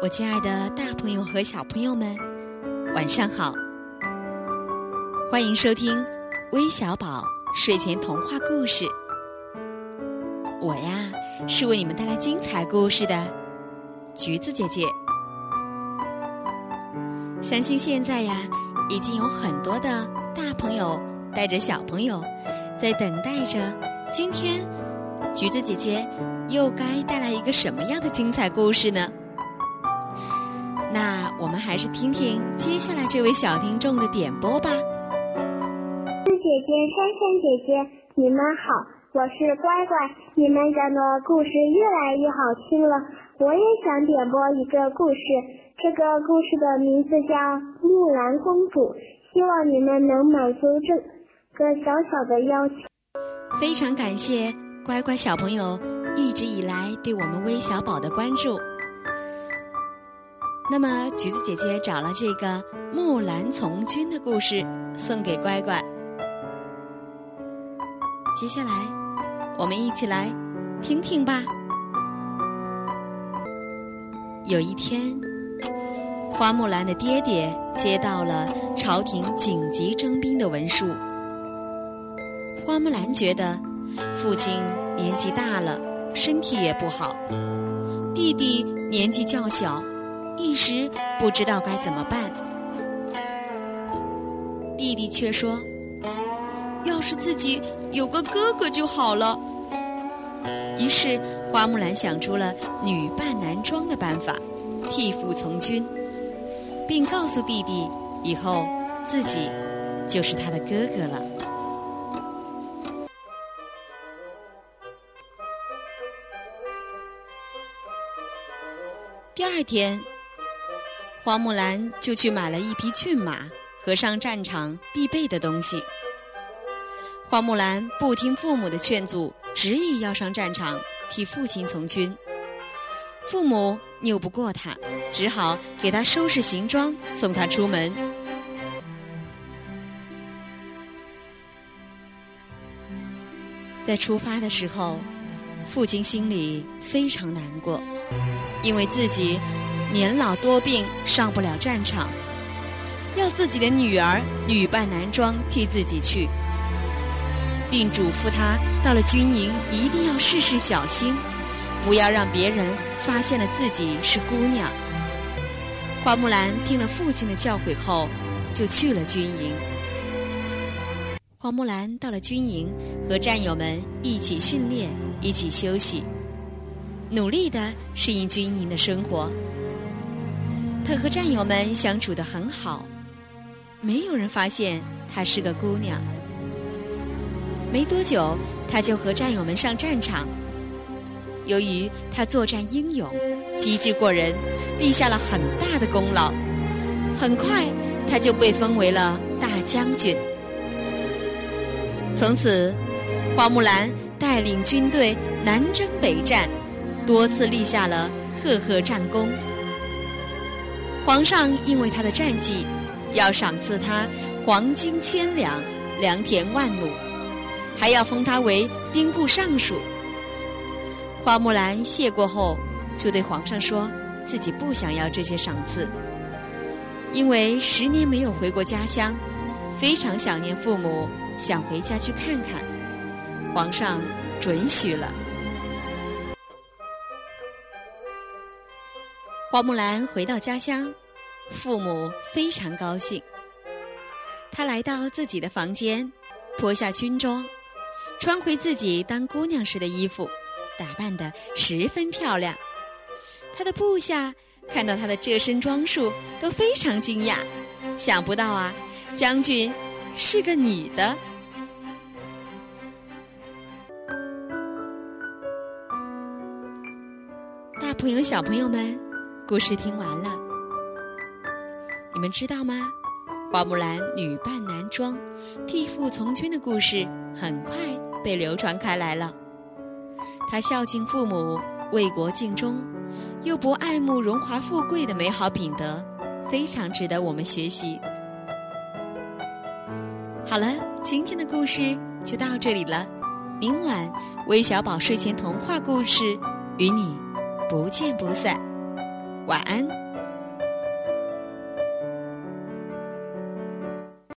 我亲爱的大朋友和小朋友们，晚上好！欢迎收听微小宝睡前童话故事。我呀，是为你们带来精彩故事的橘子姐姐。相信现在呀，已经有很多的大朋友带着小朋友，在等待着今天橘子姐姐又该带来一个什么样的精彩故事呢？那我们还是听听接下来这位小听众的点播吧。姐姐、珊珊姐姐，你们好，我是乖乖。你们讲的故事越来越好听了，我也想点播一个故事。这个故事的名字叫《木兰公主》，希望你们能满足这个小小的要求。非常感谢乖乖小朋友一直以来对我们微小宝的关注。那么，橘子姐姐找了这个《木兰从军》的故事送给乖乖。接下来，我们一起来听听吧。有一天，花木兰的爹爹接到了朝廷紧急征兵的文书。花木兰觉得父亲年纪大了，身体也不好，弟弟年纪较小。一时不知道该怎么办，弟弟却说：“要是自己有个哥哥就好了。”于是花木兰想出了女扮男装的办法，替父从军，并告诉弟弟，以后自己就是他的哥哥了。第二天。花木兰就去买了一匹骏马和上战场必备的东西。花木兰不听父母的劝阻，执意要上战场替父亲从军。父母拗不过他，只好给他收拾行装，送他出门。在出发的时候，父亲心里非常难过，因为自己。年老多病，上不了战场，要自己的女儿女扮男装替自己去，并嘱咐他到了军营一定要事事小心，不要让别人发现了自己是姑娘。花木兰听了父亲的教诲后，就去了军营。花木兰到了军营，和战友们一起训练，一起休息，努力的适应军营的生活。她和战友们相处得很好，没有人发现她是个姑娘。没多久，她就和战友们上战场。由于她作战英勇、机智过人，立下了很大的功劳。很快，她就被封为了大将军。从此，花木兰带领军队南征北战，多次立下了赫赫战功。皇上因为他的战绩，要赏赐他黄金千两、良田万亩，还要封他为兵部尚书。花木兰谢过后，就对皇上说自己不想要这些赏赐，因为十年没有回过家乡，非常想念父母，想回家去看看。皇上准许了。花木兰回到家乡，父母非常高兴。她来到自己的房间，脱下军装，穿回自己当姑娘时的衣服，打扮得十分漂亮。她的部下看到她的这身装束，都非常惊讶，想不到啊，将军是个女的。大朋友、小朋友们。故事听完了，你们知道吗？花木兰女扮男装替父从军的故事很快被流传开来了。她孝敬父母、为国尽忠，又不爱慕荣华富贵的美好品德，非常值得我们学习。好了，今天的故事就到这里了。明晚微小宝睡前童话故事与你不见不散。晚安。